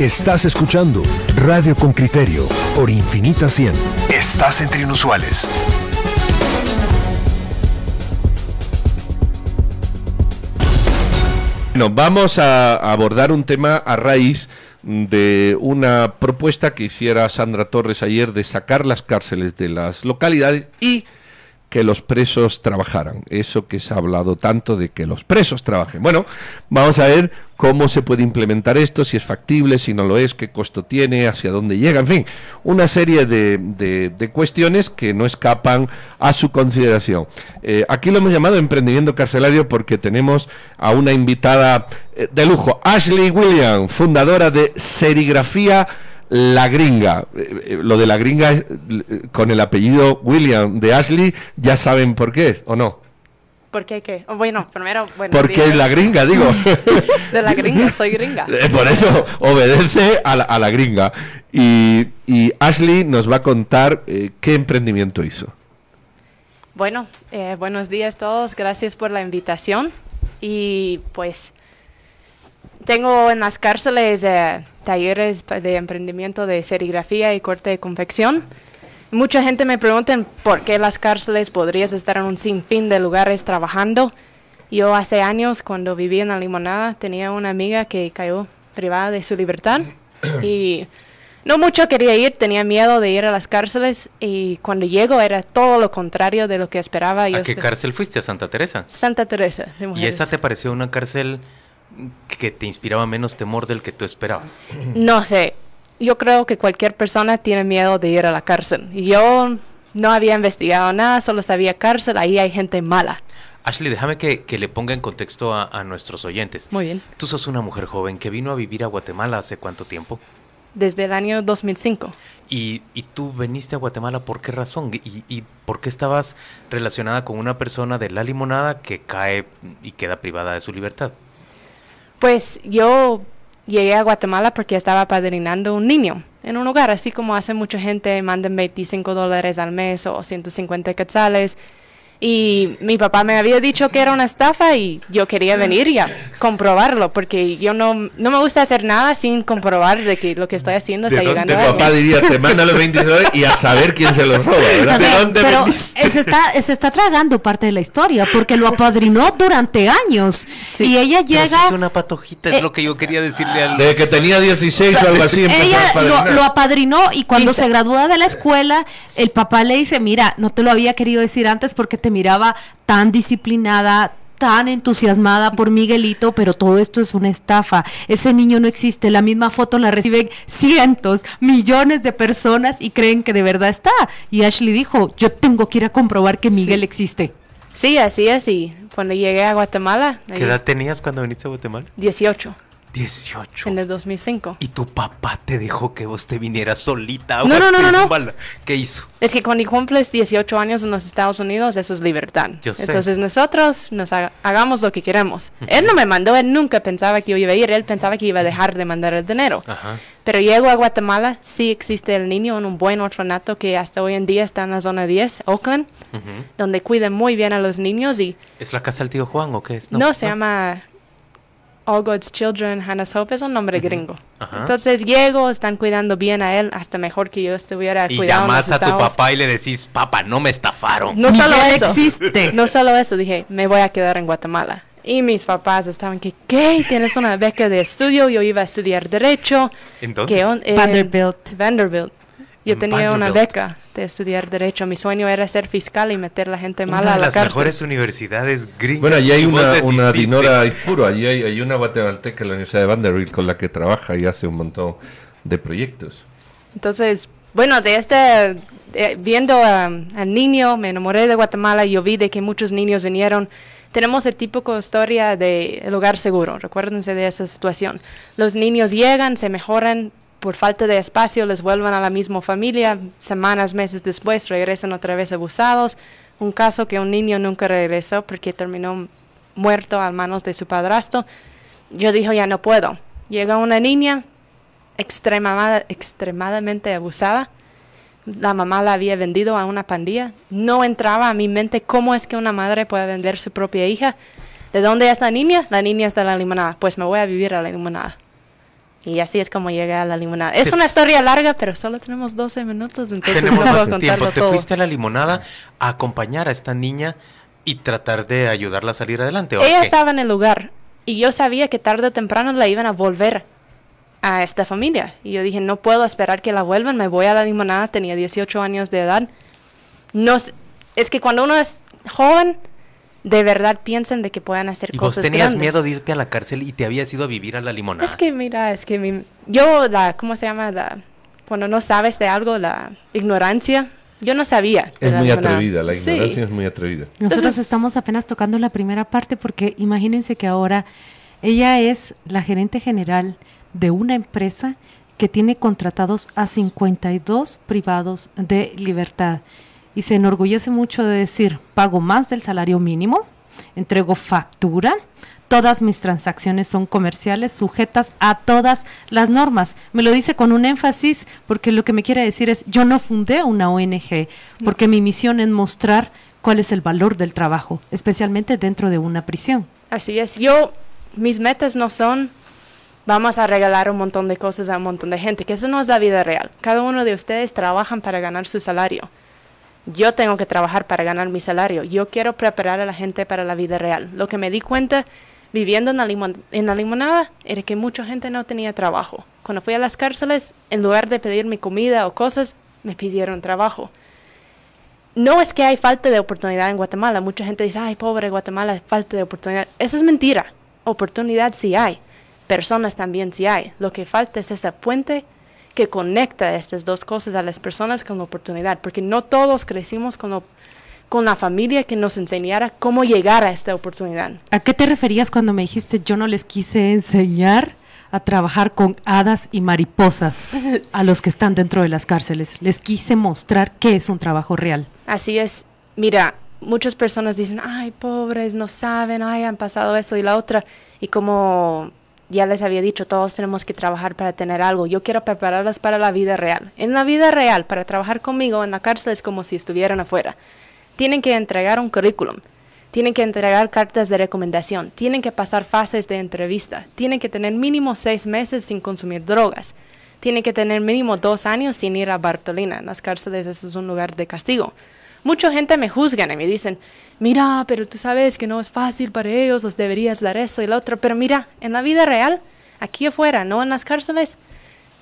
Estás escuchando Radio con Criterio por Infinita 100. Estás entre inusuales. Bueno, vamos a abordar un tema a raíz de una propuesta que hiciera Sandra Torres ayer de sacar las cárceles de las localidades y que los presos trabajaran. Eso que se ha hablado tanto de que los presos trabajen. Bueno, vamos a ver cómo se puede implementar esto, si es factible, si no lo es, qué costo tiene, hacia dónde llega, en fin, una serie de, de, cuestiones que no escapan a su consideración. Eh, aquí lo hemos llamado emprendimiento carcelario porque tenemos a una invitada eh, de lujo, Ashley William, fundadora de Serigrafía la gringa. Eh, eh, lo de la gringa eh, con el apellido William de Ashley, ya saben por qué, ¿o no? ¿Por qué qué? Bueno, primero, bueno. Porque es la gringa, digo. de la gringa, soy gringa. Por eso obedece a la, a la gringa. Y, y, Ashley nos va a contar qué emprendimiento hizo. Bueno, buenos días a todos, gracias por la invitación. Y pues tengo en las cárceles eh, talleres de emprendimiento de serigrafía y corte de confección. Mucha gente me pregunta por qué las cárceles podrías estar en un sinfín de lugares trabajando. Yo hace años, cuando vivía en la limonada, tenía una amiga que cayó privada de su libertad y no mucho quería ir, tenía miedo de ir a las cárceles y cuando llego era todo lo contrario de lo que esperaba. ¿A qué cárcel fuiste? ¿A Santa Teresa? Santa Teresa. ¿Y esa te pareció una cárcel que te inspiraba menos temor del que tú esperabas? No sé, yo creo que cualquier persona tiene miedo de ir a la cárcel. Y yo no había investigado nada, solo sabía cárcel, ahí hay gente mala. Ashley, déjame que, le ponga en contexto a, nuestros oyentes. Muy bien. Tú sos una mujer joven que vino a vivir a Guatemala hace cuánto tiempo? Desde el año 2005. ¿Y, y tú veniste a Guatemala por qué razón? ¿Y, ¿Y por qué estabas relacionada con una persona de la limonada que cae y queda privada de su libertad? Pues yo llegué a Guatemala porque estaba padrinando un niño en un hogar, así como hace mucha gente, mandan 25 dólares al mes o 150 quetzales y mi papá me había dicho que era una estafa y yo quería venir y a comprobarlo, porque yo no, no me gusta hacer nada sin comprobar de que lo que estoy haciendo está llegando a Mi papá diría, te manda los 20 dólares y a saber quién se los roba, ¿verdad? pero se está, se está tragando parte de la historia, porque lo apadrinó durante años. Y ella llega... es una patojita, es lo que yo quería decirle al... De que tenía 16 o algo así. Ella lo, lo, apadrinó y cuando se gradúa de la escuela, el papá le dice, mira, no te lo había querido decir antes porque te miraba tan disciplinada, tan entusiasmada por Miguelito, pero todo esto es una estafa. Ese niño no existe. La misma foto la reciben cientos, millones de personas y creen que de verdad está. Y Ashley dijo, yo tengo que ir a comprobar que Miguel existe. Sí, así es. Y cuando llegué a Guatemala... ¿Qué edad tenías cuando viniste a Guatemala? 18. 18. En el 2005. Y tu papá te dejó que vos te vinieras solita. No, no, no, no, ¿Qué hizo? Es que cuando cumples 18 años en los Estados Unidos, eso es libertad. Yo sé. Entonces nosotros nos hagamos lo que queremos. Él no me mandó, él nunca pensaba que yo iba a ir, él pensaba que iba a dejar de mandar el dinero. Ajá. Pero llego a Guatemala, sí existe el niño en un buen orfanato que hasta hoy en día está en la zona 10, Oakland, donde cuidan muy bien a los niños y... ¿Es la casa del tío Juan o qué es? No, se llama All God's Children, Hannah's Hope, es un nombre gringo. Entonces llego, están cuidando bien a él, hasta mejor que yo estuviera y cuidando. Y llamas a tu papá y le decís, papá, no me estafaron. No solo eso. Existe. No solo eso, dije, me voy a quedar en Guatemala. Y mis papás estaban que, ¿qué? Tienes una beca de estudio, yo iba a estudiar Derecho. ¿En dónde? Vanderbilt. Vanderbilt. Yo tenía una beca de estudiar Derecho. Mi sueño era ser fiscal y meter la gente mala a la cárcel. las mejores universidades gringas. Bueno, allí hay una, una Dinora Ifuro, allí hay, hay, una guatemalteca en la Universidad de Vanderbilt con la que trabaja y hace un montón de proyectos. Entonces, bueno, de este, eh, viendo al niño, me enamoré de Guatemala y yo vi de que muchos niños vinieron tenemos el típico historia de hogar seguro, recuérdense de esa situación. Los niños llegan, se mejoran, por falta de espacio les vuelvan a la misma familia, semanas, meses después regresan otra vez abusados. Un caso que un niño nunca regresó porque terminó muerto a manos de su padrastro. Yo dije, ya no puedo. Llega una niña extremadamente abusada. La mamá la había vendido a una pandilla. No entraba a mi mente cómo es que una madre puede vender su propia hija. ¿De dónde es la niña? La niña es de la limonada. Pues me voy a vivir a la limonada. Y así es como llegué a la limonada. Es una historia larga, pero solo tenemos 12 minutos, entonces Tenemos no puedo tiempo. Te todo. fuiste a la limonada a acompañar a esta niña y tratar de ayudarla a salir adelante. ¿o Ella qué? estaba en el lugar y yo sabía que tarde o temprano la iban a volver a esta familia. Y yo dije, no puedo esperar que la vuelvan, me voy a la limonada, tenía 18 años de edad. No, es que cuando uno es joven, de verdad piensan de que puedan hacer Y vos cosas tenías grandes. miedo de irte a la cárcel y te habías ido a vivir a la limonada. Es que mira, es que mi- yo, la, ¿cómo se llama? La, cuando no sabes de algo, la ignorancia, yo no sabía. de Es muy limonada. atrevida, la Sí. ignorancia es muy atrevida. Nosotros Entonces- estamos apenas tocando la primera parte porque imagínense que ahora ella es la gerente general de una empresa que tiene contratados a 52 privados de libertad y se enorgullece mucho de decir, pago más del salario mínimo, entrego factura, todas mis transacciones son comerciales, sujetas a todas las normas. Me lo dice con un énfasis porque lo que me quiere decir es, yo no fundé una ONG, porque mi misión es mostrar cuál es el valor del trabajo, especialmente dentro de una prisión. Así es, yo, mis metas no son, vamos a regalar un montón de cosas a un montón de gente, que eso no es la vida real. Cada uno de ustedes trabajan para ganar su salario. Yo tengo que trabajar para ganar mi salario. Yo quiero preparar a la gente para la vida real. Lo que me di cuenta viviendo en la, limonada era que mucha gente no tenía trabajo. Cuando fui a las cárceles, en lugar de pedirme comida o cosas, me pidieron trabajo. No es que hay falta de oportunidad en Guatemala. Mucha gente dice, ay, pobre Guatemala, falta de oportunidad. Eso es mentira. Oportunidad sí hay. Personas también sí hay. Lo que falta es esa puente que conecta estas dos cosas a las personas con la oportunidad. Porque no todos crecimos con, lo- con la familia que nos enseñara cómo llegar a esta oportunidad. ¿A qué te referías cuando me dijiste yo no les quise enseñar a trabajar con hadas y mariposas a los que están dentro de las cárceles? Les quise mostrar qué es un trabajo real. Así es. Mira, muchas personas dicen, ay, pobres, no saben, ay, han pasado eso y la otra. Y como ya les había dicho, todos tenemos que trabajar para tener algo. Yo quiero prepararlas para la vida real. En la vida real, para trabajar conmigo en la cárcel es como si estuvieran afuera. Tienen que entregar un currículum. Tienen que entregar cartas de recomendación. Tienen que pasar fases de entrevista. Tienen que tener mínimo seis meses sin consumir drogas. Tienen que tener mínimo dos años sin ir a Bartolina. En las cárceles eso es un lugar de castigo. Mucha gente me juzgan y me dicen, mira, pero tú sabes que no es fácil para ellos, los deberías dar eso y lo otro. Pero mira, en la vida real, aquí afuera, no en las cárceles,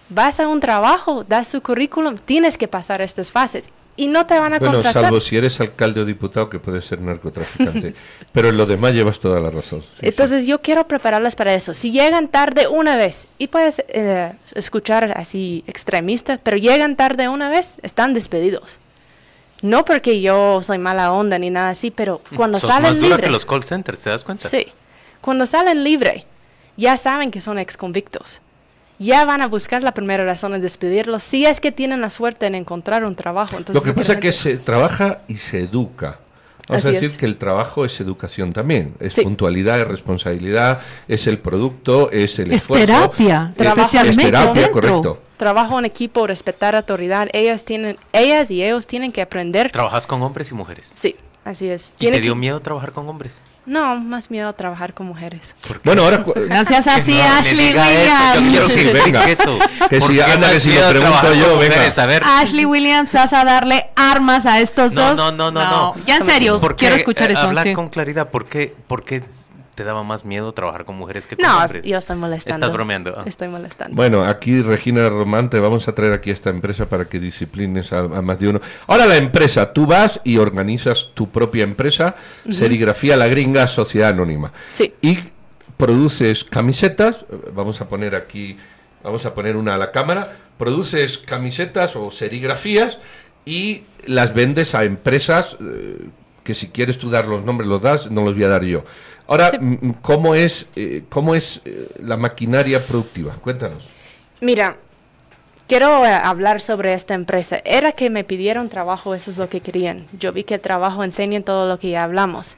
vas a un trabajo, das su currículum, tienes que pasar estas fases y no te van a Bueno, contratar. salvo si eres alcalde o diputado, que puedes ser narcotraficante. Pero en lo demás llevas toda la razón. sí, sí. Entonces yo quiero prepararlas para eso. Si llegan tarde una vez, y puedes eh, escuchar así extremista, pero llegan tarde una vez, están despedidos. No porque yo soy mala onda ni nada así, pero cuando Sos salen más dura libre, que los call centers, ¿te das cuenta? sí, cuando salen libre, ya saben que son exconvictos. Ya van a buscar la primera razón de despedirlos, si es que tienen la suerte en encontrar un trabajo. Lo que pasa es que se trabaja y se educa. Vamos a decir es. que el trabajo es educación también. Es Sí. puntualidad, es responsabilidad, es el producto, es el Es esfuerzo. terapia, es- especialmente Es terapia, dentro. correcto. trabajo en equipo, respetar autoridad, ellas tienen, ellas y ellos tienen que aprender. ¿Trabajas con hombres y mujeres? Sí, así es. ¿Y te dio que- miedo trabajar con hombres? No, más miedo a trabajar con mujeres. Bueno, ahora... cu- Gracias así, no Ashley eso, Yo Williams. quiero que venga. eso. Que ¿Por si- anda, que si lo pregunto yo, con venga. mujeres? A ver, Ashley Williams, vas a darle armas a estos No, dos. no, no, no, no. Ya en serio, ¿por qué, quiero escuchar eh, eso. Hablar sí. con claridad, ¿por qué, por qué te daba más miedo trabajar con mujeres que con No, hombres? yo estoy molestando. Estás bromeando. ah. Estoy molestando. Bueno, aquí Regina Román, te vamos a traer aquí a esta empresa para que disciplines a, a más de uno. Ahora la empresa, tú vas y organizas tu propia empresa, Serigrafía La Gringa, Sociedad Anónima. Sí. Y produces camisetas, vamos a poner aquí, vamos a poner una a la cámara, produces camisetas o serigrafías y las vendes a empresas eh, que si quieres tú dar los nombres los das, no los voy a dar yo. Ahora, Sí. ¿cómo es, eh, cómo es eh, la maquinaria productiva? Cuéntanos. Mira, quiero eh, hablar sobre esta empresa. Era que me pidieron trabajo, eso es lo que querían. Yo vi que el trabajo enseña en todo lo que ya hablamos.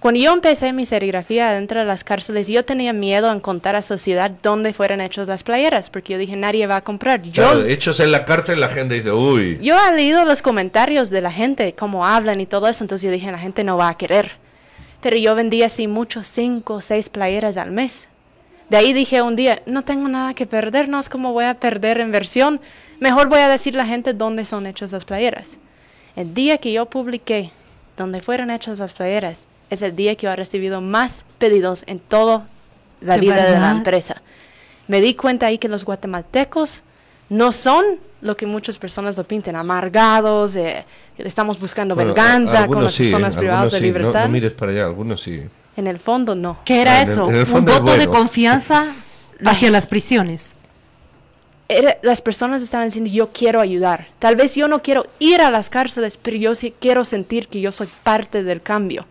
Cuando yo empecé mi serigrafía dentro de las cárceles, yo tenía miedo en contar a sociedad dónde fueran hechas las playeras, porque yo dije, nadie va a comprar. Yo, Claro, hechos en la cárcel, la gente dice, uy. yo he leído los comentarios de la gente, cómo hablan y todo eso, entonces yo dije, la gente no va a querer. Pero yo vendía así muchos, cinco o seis playeras al mes. De ahí dije un día, no tengo nada que perder, no es como voy a perder inversión, mejor voy a decir a la gente dónde son hechas las playeras. El día que yo publiqué dónde fueron hechas las playeras, es el día que yo he recibido más pedidos en toda la ¿De vida de la empresa. Me di cuenta ahí que los guatemaltecos no son lo que muchas personas lo pintan, amargados, eh, estamos buscando Bueno, a- venganza con las sí, personas privadas de sí, libertad. No, mires para allá, algunos sí. En el fondo, no. ¿Qué era Ah, en el- eso? en el Un fondo voto de confianza hacia las prisiones. Era- las personas estaban diciendo, yo quiero ayudar. Tal vez yo no quiero ir a las cárceles, pero yo sí quiero sentir que yo soy parte del cambio.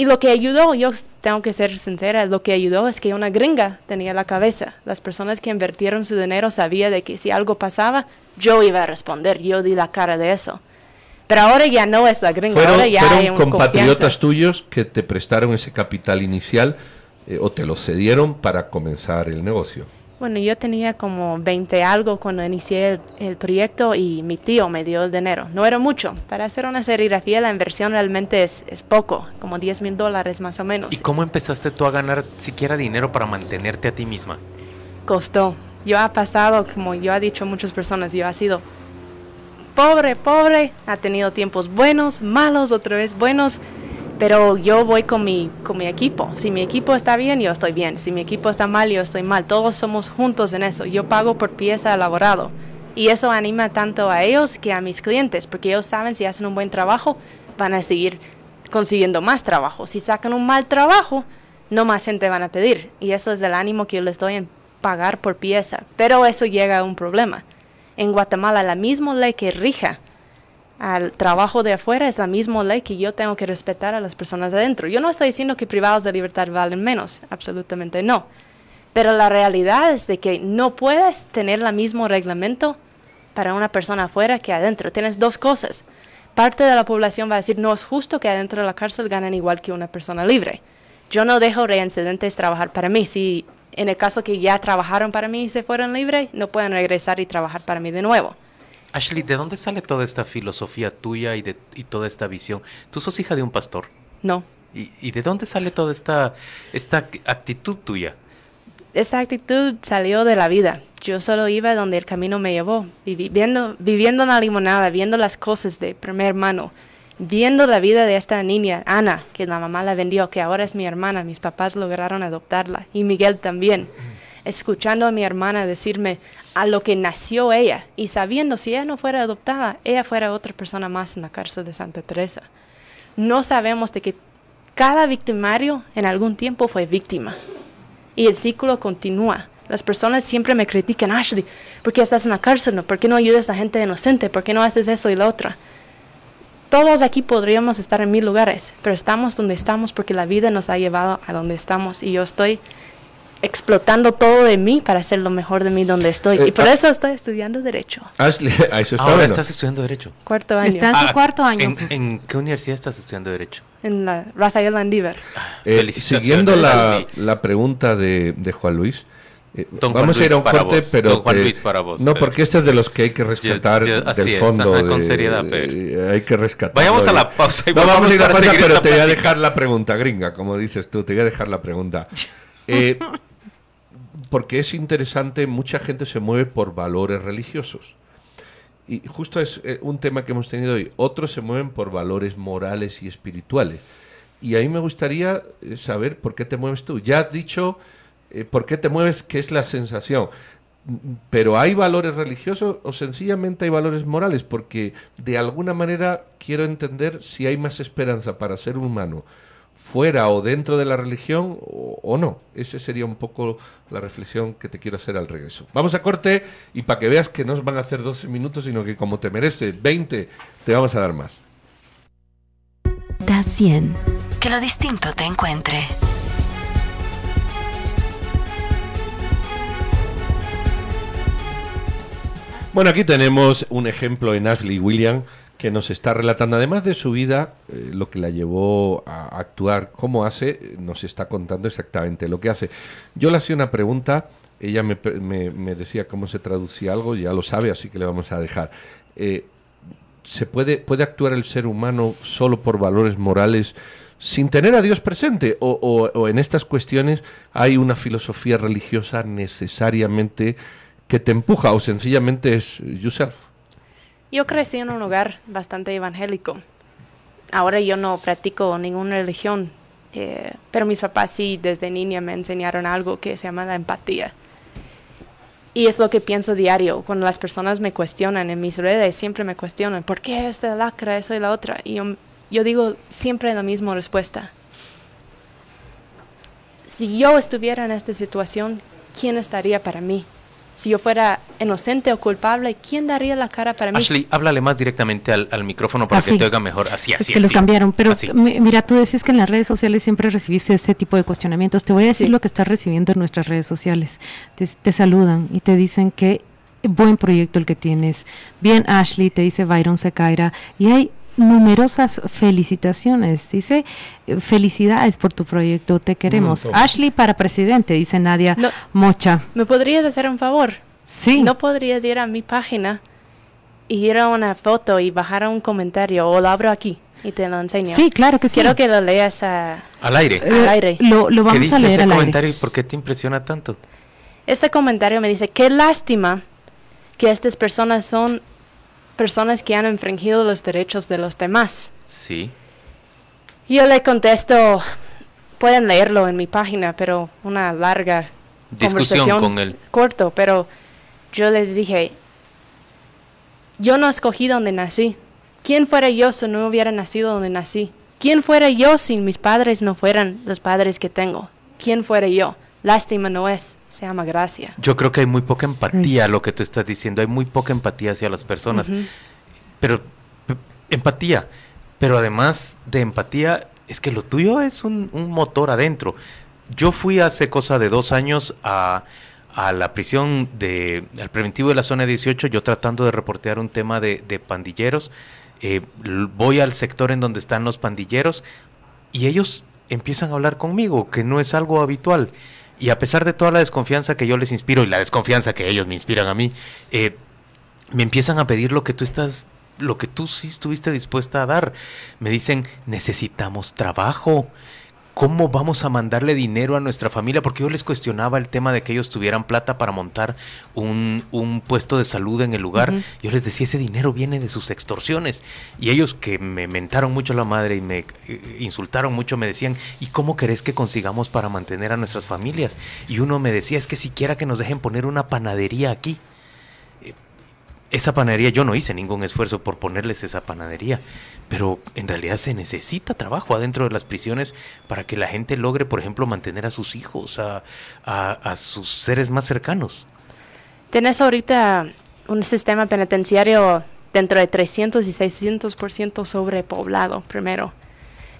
Y lo que ayudó, yo tengo que ser sincera, lo que ayudó es que una gringa tenía la cabeza. Las personas que invirtieron su dinero sabían de que si algo pasaba, yo iba a responder. Yo di la cara de eso. Pero ahora ya no es la gringa, Fueron, ahora ya fueron hay un compatriotas confianza. tuyos que te prestaron ese capital inicial eh, o te lo cedieron para comenzar el negocio. Bueno, yo tenía como 20 algo cuando inicié el, el proyecto y mi tío me dio el dinero. No era mucho. Para hacer una serigrafía la inversión realmente es, es poco, como 10 mil dólares más o menos. ¿Y cómo empezaste tú a ganar siquiera dinero para mantenerte a ti misma? Costó. Yo ha pasado, como yo ha dicho muchas personas, yo ha sido pobre, pobre, ha tenido tiempos buenos, malos, otra vez buenos, pero yo voy con mi, con mi equipo. Si mi equipo está bien, yo estoy bien. Si mi equipo está mal, yo estoy mal. Todos somos juntos en eso. Yo pago por pieza elaborado. Y eso anima tanto a ellos que a mis clientes, porque ellos saben si hacen un buen trabajo, van a seguir consiguiendo más trabajo. Si sacan un mal trabajo, no más gente van a pedir. Y eso es del ánimo que yo les doy en pagar por pieza. Pero eso llega a un problema. En Guatemala, la misma ley que rija al trabajo de afuera es la misma ley que yo tengo que respetar a las personas de adentro. Yo no estoy diciendo que privados de libertad valen menos, absolutamente no. Pero la realidad es de que no puedes tener el mismo reglamento para una persona afuera que adentro. Tienes dos cosas. Parte de la población va a decir, no es justo que adentro de la cárcel ganen igual que una persona libre. Yo no dejo reincidentes trabajar para mí. Si en el caso que ya trabajaron para mí y se fueron libres, no pueden regresar y trabajar para mí de nuevo. Ashley, ¿de dónde sale toda esta filosofía tuya y, de, y toda esta visión? Tú sos hija de un pastor. No. ¿Y, y de dónde sale toda esta, esta act- actitud tuya? Esta actitud salió de la vida. Yo solo iba donde el camino me llevó, viviendo, viviendo en la limonada, viendo las cosas de primer mano, viendo la vida de esta niña, Ana, que la mamá la vendió, que ahora es mi hermana, mis papás lograron adoptarla, y Miguel también. Escuchando a mi hermana decirme a lo que nació ella, y sabiendo si ella no fuera adoptada, ella fuera otra persona más en la cárcel de Santa Teresa. No sabemos de que cada victimario en algún tiempo fue víctima y el ciclo continúa. Las personas siempre me critican, Ashley, ¿por qué estás en la cárcel? ¿No? ¿Por qué no ayudas a gente inocente? ¿Por qué no haces eso y lo otro? Todos aquí podríamos estar en mil lugares, pero estamos donde estamos porque la vida nos ha llevado a donde estamos y yo estoy explotando todo de mí para hacer lo mejor de mí donde estoy. Eh, y por ah. eso estoy estudiando Derecho. Ashley, a eso está Ahora bueno. estás estudiando Derecho. Cuarto año. Está en su Ah, cuarto año. ¿En, en qué universidad estás estudiando Derecho? En la Rafael Landívar. Eh, Felicitaciones, siguiendo la, la pregunta de, de Juan Luis, eh, vamos a ir a un corte, vos. pero Don Juan Luis, para vos, no, porque este es de los que hay que rescatar yo- así del es, fondo. ajá, con de- seriedad, pero- eh, hay que rescatar. Vayamos a la pausa y no, vamos a ir a la pausa, pero te voy a dejar la pregunta gringa, como dices tú, te voy a dejar la pregunta. Eh, porque es interesante, mucha gente se mueve por valores religiosos. Y justo es eh, un tema que hemos tenido hoy. Otros se mueven por valores morales y espirituales. Y a mí me gustaría eh, saber por qué te mueves tú. Ya has dicho eh, por qué te mueves, qué es la sensación. Mm, Pero ¿hay valores religiosos o sencillamente hay valores morales? Porque de alguna manera quiero entender si hay más esperanza para ser humano fuera o dentro de la religión o, o no. Esa sería un poco la reflexión que te quiero hacer al regreso. Vamos a corte y para que veas que no os van a hacer 12 minutos, sino que como te merece 20, te vamos a dar más. Da 100. Que lo distinto te encuentre. Bueno, aquí tenemos un ejemplo en Ashley William que nos está relatando, además de su vida, eh, lo que la llevó a actuar, cómo hace, nos está contando exactamente lo que hace. Yo le hacía una pregunta, ella me, me- me decía cómo se traducía algo, ya lo sabe, así que le vamos a dejar. Eh, ¿Se puede, puede actuar el ser humano solo por valores morales, sin tener a Dios presente? O, o- o en estas cuestiones hay una filosofía religiosa necesariamente que te empuja o sencillamente es yourself? Yo crecí en un hogar bastante evangélico. Ahora yo no practico ninguna religión, eh, pero mis papás sí desde niña me enseñaron algo que se llama la empatía. Y es lo que pienso diario. Cuando las personas me cuestionan en mis redes, siempre me cuestionan, ¿por qué esta lacra, eso y la otra? Y yo, yo digo siempre la misma respuesta. Si yo estuviera en esta situación, ¿quién estaría para mí? Si yo fuera inocente o culpable, ¿quién daría la cara para mí? Ashley, háblale más directamente al, al micrófono para Así. que te oiga mejor. Así, Es así. que los así. cambiaron, pero Así. mi- mira, tú decís que en las redes sociales siempre recibiste este tipo de cuestionamientos. Te voy a decir Sí. lo que estás recibiendo en nuestras redes sociales. Te, te saludan y te dicen que buen proyecto el que tienes. Bien, Ashley, te dice Byron Secaira. Y hay numerosas felicitaciones. Dice, eh, felicidades por tu proyecto, te queremos. Ashley para presidente, dice Nadia No. Mocha. ¿Me podrías hacer un favor? Sí. ¿No podrías ir a mi página y ir a una foto y bajar un comentario o lo abro aquí y te lo enseño? Sí, claro que sí. Quiero que lo leas a- Al aire. Eh, al aire. Lo, lo ¿Qué vamos dice a leer ese al aire. comentario y por qué te impresiona tanto? Este comentario me dice, qué lástima que estas personas son personas que han infringido los derechos de los demás. Sí. Yo le contesto, pueden leerlo en mi página, pero una larga Discusión conversación con él. corto, pero yo les dije, yo no escogí donde nací. ¿Quién fuera yo si no hubiera nacido donde nací? ¿Quién fuera yo si mis padres no fueran los padres que tengo? ¿Quién fuera yo? Lástima no es, se llama gracia. Yo creo que hay muy poca empatía lo que tú estás diciendo. Hay muy poca empatía hacia las personas. Pero, empatía. Pero además de empatía, es que lo tuyo es un, un motor adentro. Yo fui hace cosa de dos años a, a la prisión de, al preventivo de la zona 18, yo tratando de reportear un tema de, de pandilleros. Eh, voy al sector en donde están los pandilleros y ellos empiezan a hablar conmigo, que no es algo habitual. Y a pesar de toda la desconfianza que yo les inspiro y la desconfianza que ellos me inspiran a mí, eh, me empiezan a pedir lo que tú estás, lo que tú sí estuviste dispuesta a dar. Me dicen, necesitamos trabajo. ¿Cómo vamos a mandarle dinero a nuestra familia? Porque yo les cuestionaba el tema de que ellos tuvieran plata para montar un, un puesto de salud en el lugar. Yo les decía, ese dinero viene de sus extorsiones. Y ellos que me mentaron mucho la madre y me eh, insultaron mucho, me decían, ¿y cómo querés que consigamos para mantener a nuestras familias? Y uno me decía, es que siquiera que nos dejen poner una panadería aquí esa panadería, yo no hice ningún esfuerzo por ponerles esa panadería, pero en realidad se necesita trabajo adentro de las prisiones para que la gente logre, por ejemplo, mantener a sus hijos, a, a- sus seres más cercanos. Tienes ahorita un sistema penitenciario dentro de 300 y 600% sobrepoblado, primero.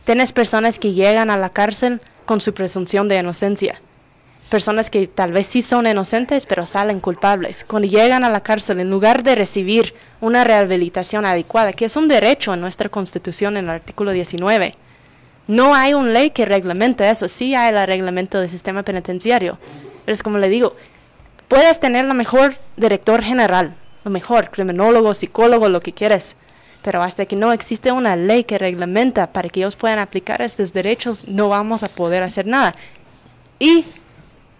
Tienes personas que llegan a la cárcel con su presunción de inocencia. Personas que tal vez sí son inocentes, pero salen culpables. Cuando llegan a la cárcel, en lugar de recibir una rehabilitación adecuada, que es un derecho en nuestra Constitución en el artículo 19, no hay una ley que reglamente eso. Sí hay el reglamento del sistema penitenciario. Pero es como le digo, puedes tener la mejor director general, lo mejor, criminólogo, psicólogo, lo que quieras. Pero hasta que no existe una ley que reglamenta para que ellos puedan aplicar estos derechos, no vamos a poder hacer nada. Y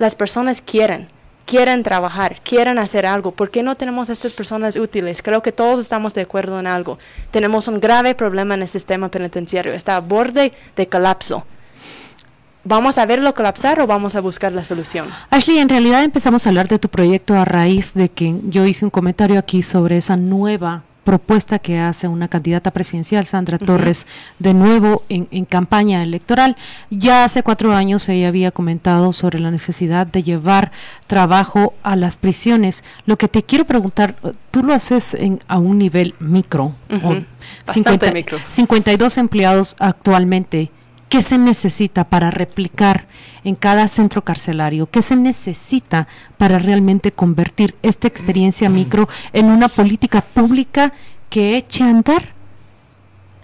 las personas quieren, quieren trabajar, quieren hacer algo. ¿Por qué no tenemos a estas personas útiles? Creo que todos estamos de acuerdo en algo. Tenemos un grave problema en el sistema penitenciario. Está a borde de colapso. ¿Vamos a verlo colapsar o vamos a buscar la solución? Ashley, en realidad empezamos a hablar de tu proyecto a raíz de que yo hice un comentario aquí sobre esa nueva propuesta que hace una candidata presidencial, Sandra. Torres, de nuevo en, en campaña electoral. Ya hace cuatro años ella había comentado sobre la necesidad de llevar trabajo a las prisiones. Lo que te quiero preguntar, tú lo haces en, a un nivel micro, micro. 52 empleados actualmente. ¿Qué se necesita para replicar en cada centro carcelario? ¿Qué se necesita para realmente convertir esta experiencia micro en una política pública que eche a andar?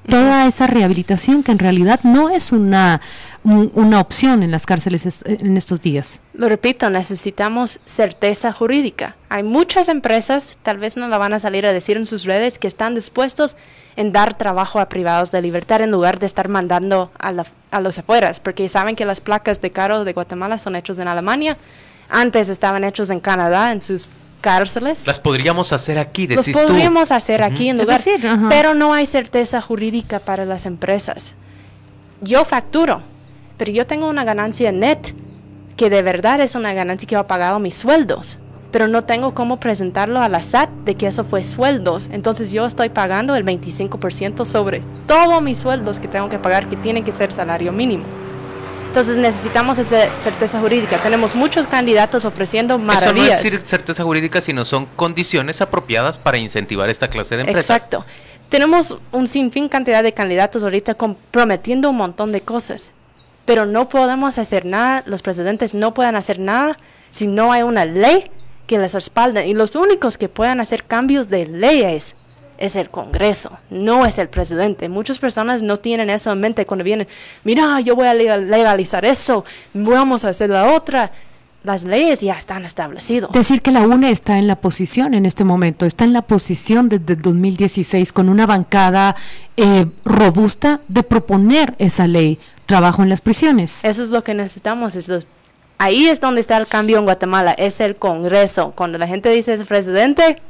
Toda esa rehabilitación que en realidad no es una, una opción en las cárceles en estos días. Lo repito, necesitamos certeza jurídica. Hay muchas empresas, tal vez no la van a salir a decir en sus redes, que están dispuestos en dar trabajo a privados de libertad en lugar de estar mandando a, a los afueras, porque saben que las placas de carro de Guatemala son hechas en Alemania, antes estaban hechos en Canadá, en sus cárceles. Las podríamos hacer aquí, decís Las podríamos hacer aquí en lugar, pero no hay certeza jurídica para las empresas. Yo facturo, pero yo tengo una ganancia net que de verdad es una ganancia que yo he pagado mis sueldos, pero no tengo cómo presentarlo a la SAT de que eso fue sueldos. Entonces yo estoy pagando el 25% sobre todos mis sueldos que tengo que pagar, que tienen que ser salario mínimo. Entonces necesitamos esa certeza jurídica. Tenemos muchos candidatos ofreciendo maravillas. Eso no es certeza jurídica, sino son condiciones apropiadas para incentivar esta clase de empresas. Exacto. Tenemos un sinfín cantidad de candidatos ahorita prometiendo un montón de cosas, pero no podemos hacer nada, los presidentes no pueden hacer nada si no hay una ley que les respalde. Y los únicos que puedan hacer cambios de leyes es el Congreso, no es el presidente. Muchas personas no tienen eso en mente cuando vienen, mira, yo voy a legalizar eso, vamos a hacer la otra. Las leyes ya están establecidas. Decir que la UNE está en la posición en este momento, está en la posición desde 2016 con una bancada eh, robusta de proponer esa ley, trabajo en las prisiones. Eso es lo que necesitamos, es ahí es donde está el cambio en Guatemala, es el Congreso. Cuando la gente dice es presidente,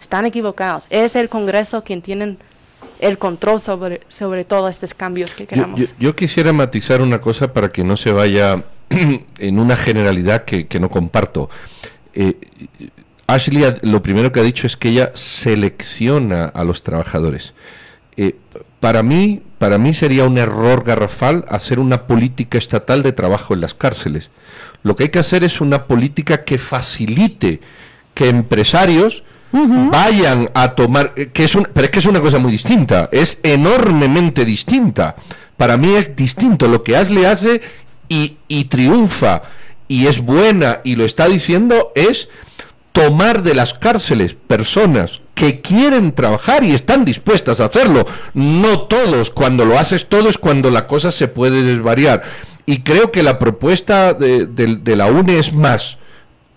están equivocados. Es el Congreso quien tiene el control sobre, sobre todos estos cambios que queremos. Yo, quisiera matizar una cosa para que no se vaya en una generalidad que, no comparto. Eh, Ashley lo primero que ha dicho es que ella selecciona a los trabajadores. Eh, para mí, para mí sería un error garrafal hacer una política estatal de trabajo en las cárceles. Lo que hay que hacer es una política que facilite que empresarios vayan a tomar, eh, que es un, pero es que es una cosa muy distinta, es enormemente distinta. Para mí es distinto lo que Ashley hace y, y triunfa y es buena y lo está diciendo es tomar de las cárceles personas que quieren trabajar y están dispuestas a hacerlo. No todos, cuando lo haces todo es cuando la cosa se puede desvariar. Y creo que la propuesta de, de la UNE es más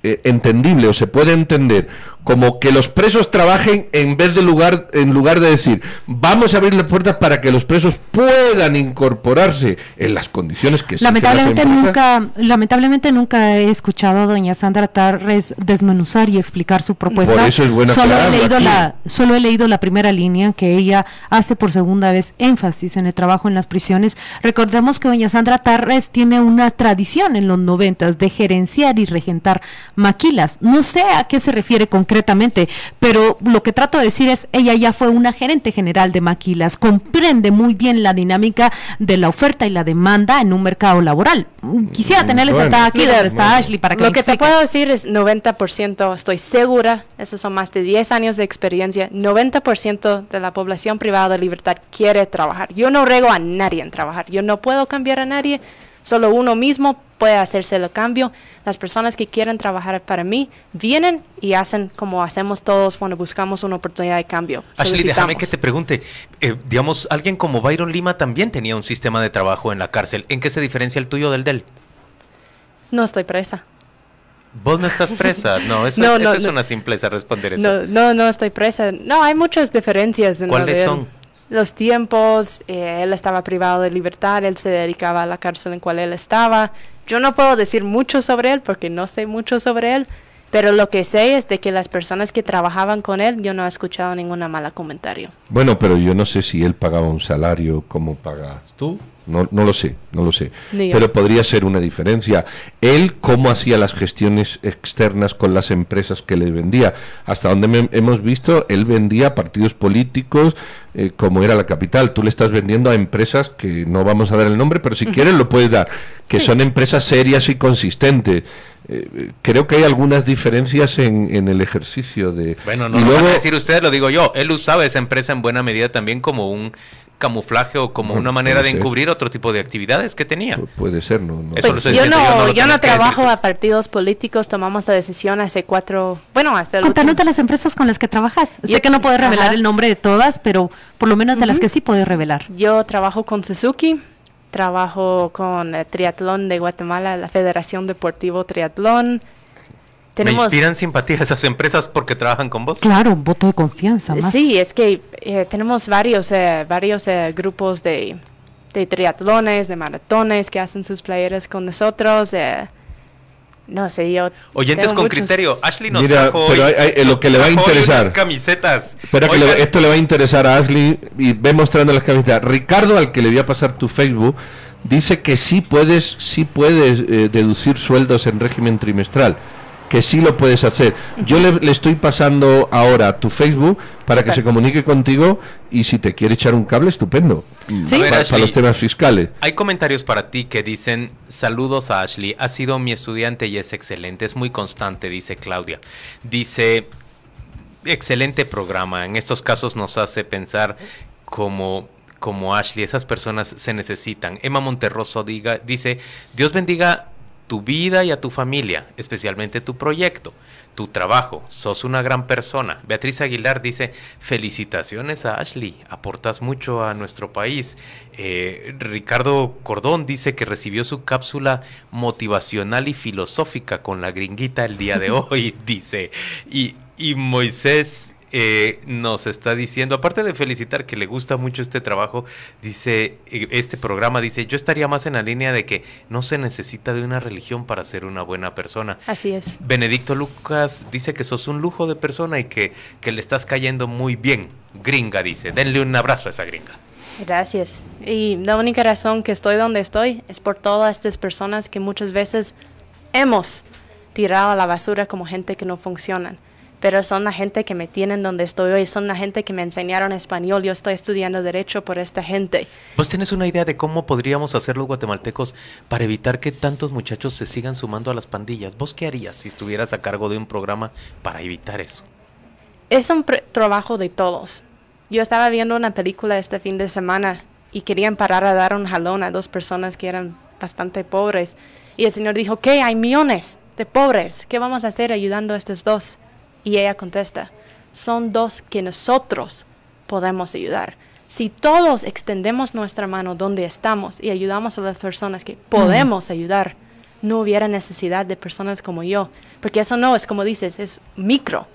eh, entendible o se puede entender como que los presos trabajen en vez de lugar en lugar de decir vamos a abrir las puertas para que los presos puedan incorporarse en las condiciones que lamentablemente nunca lamentablemente nunca he escuchado a doña Sandra Tarres desmenuzar y explicar su propuesta. Por eso es bueno solo he leído la solo he leído la primera línea que ella hace por segunda vez énfasis en el trabajo en las prisiones. Recordemos que doña Sandra Tarres tiene una tradición en los noventas de gerenciar y regentar maquilas. No sé a qué se refiere con concretamente, pero lo que trato de decir es, ella ya fue una gerente general de Maquilas, comprende muy bien la dinámica de la oferta y la demanda en un mercado laboral. Quisiera tenerles sentada aquí donde está Ashley para que Lo que te puedo decir es 90%, estoy segura, esos son más de 10 años de experiencia, 90% de la población privada de libertad quiere trabajar. Yo no rego a nadie en trabajar, yo no puedo cambiar a nadie, solo uno mismo puede hacerse el cambio. Las personas que quieren trabajar para mí vienen y hacen como hacemos todos cuando buscamos una oportunidad de cambio. Ashley, déjame que te pregunte, eh, digamos, alguien como Byron Lima también tenía un sistema de trabajo en la cárcel. ¿En qué se diferencia el tuyo del del? No estoy presa. Vos no estás presa, no, eso, es una simpleza responder eso. No, no, estoy presa. No, hay muchas diferencias. En ¿Cuáles son? Los tiempos, eh, él estaba privado de libertad, él se dedicaba a la cárcel en cual él estaba. Yo no puedo decir mucho sobre él porque no sé mucho sobre él, pero lo que sé es de que las personas que trabajaban con él, yo no he escuchado ninguna mala comentario. Bueno, pero yo no sé si él pagaba un salario como pagas tú. No, no lo sé, no lo sé. Pero podría ser una diferencia. Él, cómo hacía las gestiones externas con las empresas que le vendía. Hasta donde hemos visto, él vendía partidos políticos eh, como era la capital. Tú le estás vendiendo a empresas que no vamos a dar el nombre, pero si quieres lo puedes dar, que son empresas serias y consistentes. Eh, creo que hay algunas diferencias en, en el ejercicio de... Bueno, no lo van a decir ustedes, lo digo yo. Él usaba esa empresa en buena medida también como un camuflaje o como una manera de ser. encubrir otro tipo de actividades que tenía. Pu- Puede ser, no, Pues yo diciendo, no, yo no yo trabajo a partidos políticos, tomamos la decisión hace cuatro, bueno, hasta el Contanos último- de las empresas con las que trabajas. Yo- sé que no puedes revelar Ajá. el nombre de todas, pero por lo menos de las que sí puedes revelar. Yo trabajo con Suzuki, trabajo con eh, Triatlón de Guatemala, la Federación Deportivo Triatlón. Me inspiran simpatía esas empresas porque trabajan con vos. Claro, un voto de confianza más. sí, es que eh, tenemos varios, eh, varios eh, grupos de, de triatlones, de maratones que hacen sus playeras con nosotros. eh, no sé, yo. Oyentes tengo con muchos. criterio. Ashley nos Mira, trajo pero hoy- hay- hay- eh, lo que le va a interesar. camisetas. Espera que le- esto le va a interesar a Ashley y ve mostrando las camisetas. Ricardo, al que le voy a pasar tu Facebook, dice que sí puedes, sí puedes eh, deducir sueldos en régimen trimestral, que sí lo puedes hacer. Yo le, le estoy pasando ahora tu Facebook para que se comunique contigo y si te quiere echar un cable, estupendo. Sí. Ver, para, Ashley. los temas fiscales. Hay comentarios para ti que dicen, saludos a Ashley, ha sido mi estudiante y es excelente, es muy constante, dice Claudia. Dice, excelente programa, en estos casos nos hace pensar como, como Ashley, esas personas se necesitan. Emma Monterroso diga, dice, Dios bendiga tu vida y a tu familia, especialmente tu proyecto, tu trabajo, sos una gran persona. Beatriz Aguilar dice, felicitaciones a Ashley, aportas mucho a nuestro país. Eh, Ricardo Cordón dice que recibió su cápsula motivacional y filosófica con la gringuita el día de hoy, dice. Y, y Moisés eh, nos está diciendo, aparte de felicitar que le gusta mucho este trabajo, dice, eh, este programa dice, yo estaría más en la línea de que no se necesita de una religión para ser una buena persona. Así es. Benedicto Lucas dice que sos un lujo de persona y que, que le estás cayendo muy bien. Gringa dice, denle un abrazo a esa gringa. Gracias. Y la única razón que estoy donde estoy es por todas estas personas que muchas veces hemos tirado a la basura como gente que no funcionan. Pero son la gente que me tienen donde estoy hoy, son la gente que me enseñaron español. Yo estoy estudiando derecho por esta gente. ¿Vos tenés una idea de cómo podríamos hacer los guatemaltecos para evitar que tantos muchachos se sigan sumando a las pandillas? ¿Vos qué harías si estuvieras a cargo de un programa para evitar eso? Es un trabajo de todos. Yo estaba viendo una película este fin de semana y querían parar a dar un jalón a dos personas que eran bastante pobres. Y el Señor dijo, ¿qué? Hay millones de pobres. ¿Qué vamos a hacer ayudando a estos dos? Y ella contesta, son dos que nosotros podemos ayudar. Si todos extendemos nuestra mano donde estamos y ayudamos a las personas que podemos ayudar, no hubiera necesidad de personas como yo. Porque eso no es como dices, es micro.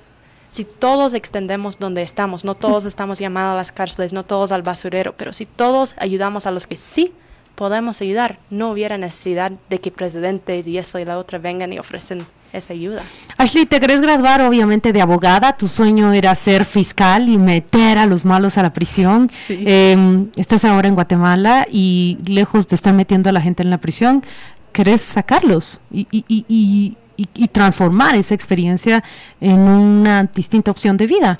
Si todos extendemos donde estamos, no todos estamos llamados a las cárceles, no todos al basurero, pero si todos ayudamos a los que sí podemos ayudar, no hubiera necesidad de que presidentes y eso y la otra vengan y ofrecen esa ayuda. Ashley, te querés graduar obviamente de abogada, tu sueño era ser fiscal y meter a los malos a la prisión. Sí. Eh, estás ahora en Guatemala y lejos de estar metiendo a la gente en la prisión, querés sacarlos y, y- y- y- y- y transformar esa experiencia en una distinta opción de vida.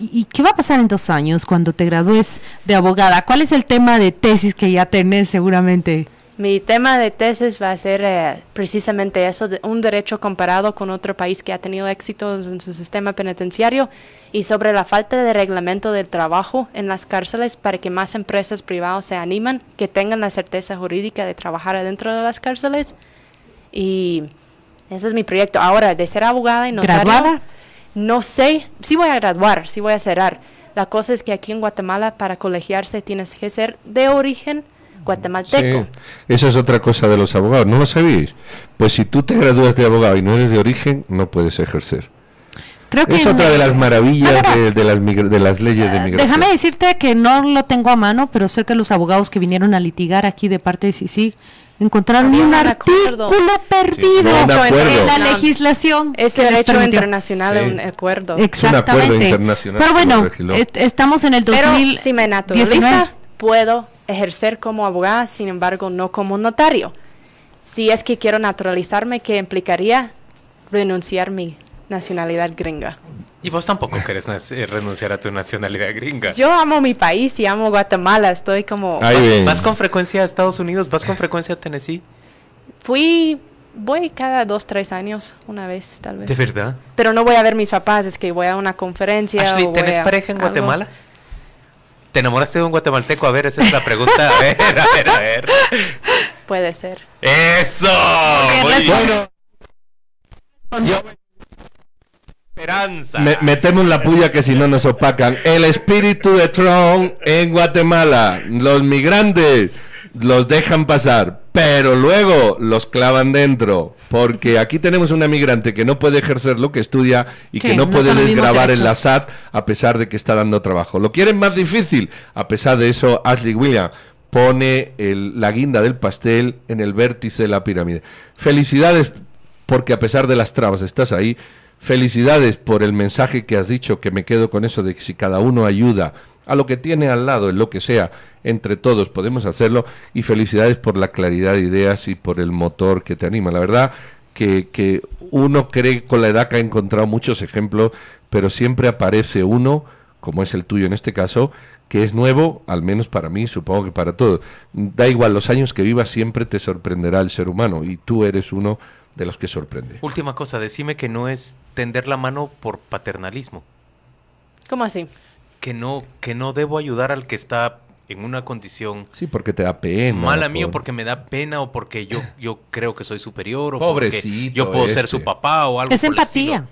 ¿Y, y qué va a pasar en dos años cuando te gradúes de abogada? ¿Cuál es el tema de tesis que ya tenés seguramente? Mi tema de tesis va a ser eh, precisamente eso, de un derecho comparado con otro país que ha tenido éxitos en su sistema penitenciario y sobre la falta de reglamento del trabajo en las cárceles para que más empresas privadas se animan, que tengan la certeza jurídica de trabajar adentro de las cárceles. Y ese es mi proyecto. Ahora, de ser abogada y notario, ¿Graduada? no sé, sí voy a graduar, sí voy a cerrar. La cosa es que aquí en Guatemala para colegiarse tienes que ser de origen guatemalteco. Sí, esa es otra cosa de los abogados, ¿no lo sabéis? Pues si tú te gradúas de abogado y no eres de origen, no puedes ejercer. Creo que Es otra de las maravillas No, no, no. De, de las, de las leyes de migración. Déjame decirte que no lo tengo a mano, pero sé que los abogados que vinieron a litigar aquí de parte de CICIG encontraron un artículo perdido acuerdo. en la legislación. Es les derecho permitió. internacional Sí. un acuerdo. un acuerdo Exactamente. internacional Pero bueno, est- estamos en el Pero 2019. si me naturaliza, puedo ejercer como abogada, sin embargo, no como notario. Si es que quiero naturalizarme, ¿qué implicaría renunciar mi nacionalidad gringa? Y vos tampoco querés eh, renunciar a tu nacionalidad gringa. Yo amo mi país y amo Guatemala. Estoy como... ¿Vas con frecuencia a Estados Unidos? ¿Vas con frecuencia a Tennessee? Fui... Voy cada dos, tres años, una vez tal vez. ¿De verdad? Pero no voy a ver mis papás, es que voy a una conferencia. Ashley, o voy ¿tenés a pareja en algo. Guatemala? ¿Te enamoraste de un guatemalteco? A ver, esa es la pregunta. A ver, a ver, a ver. Puede ser. ¡Eso! Muy bien. Yo- Esperanza. Me- metemos la puya que si no nos opacan. El espíritu de Trump en Guatemala. Los migrantes los dejan pasar, pero luego los clavan dentro. Porque aquí tenemos una migrante que no puede ejercer lo que estudia y que no no puede desgravar en la. SAT a pesar de que está dando trabajo. ¿Lo quieren más difícil? A pesar de eso, Ashley Williams pone el- la guinda del pastel en el vértice de la pirámide. Felicidades porque a pesar de las trabas estás ahí. Felicidades por el mensaje que has dicho, que me quedo con eso de que si cada uno ayuda a lo que tiene al lado, en lo que sea, entre todos podemos hacerlo. Y felicidades por la claridad de ideas y por el motor que te anima. La verdad que, que uno cree con la edad que ha encontrado muchos ejemplos, pero siempre aparece uno, como es el tuyo en este caso, que es nuevo, al menos para mí, supongo que para todos. Da igual los años que vivas, siempre te sorprenderá el ser humano y tú eres uno de los que sorprende. Última cosa, decime que no es tender la mano por paternalismo. ¿Cómo así? Que no, que no debo ayudar al que está en una condición Sí, porque te da pena. mala porque me da pena o porque yo, yo creo que soy superior o porque Pobrecito yo puedo ser este. su papá o algo Es por el empatía.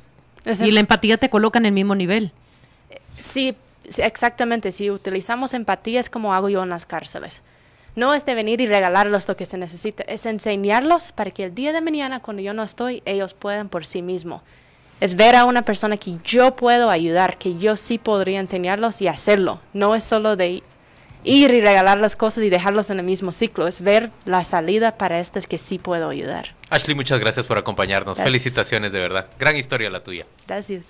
Es Y la empatía te coloca en el mismo nivel. Sí, sí, exactamente. Si utilizamos empatía es como hago yo en las cárceles. No es de venir y regalarlos lo que se necesita, es enseñarlos para que el día de mañana, cuando yo no estoy, ellos puedan por sí mismos. Es ver a una persona que yo puedo ayudar, que yo sí podría enseñarlos y hacerlo. No es solo de ir y regalar las cosas y dejarlos en el mismo ciclo, es ver la salida para estas que sí puedo ayudar. Ashley, muchas gracias por acompañarnos. Gracias. Felicitaciones, de verdad. Gran historia la tuya. Gracias.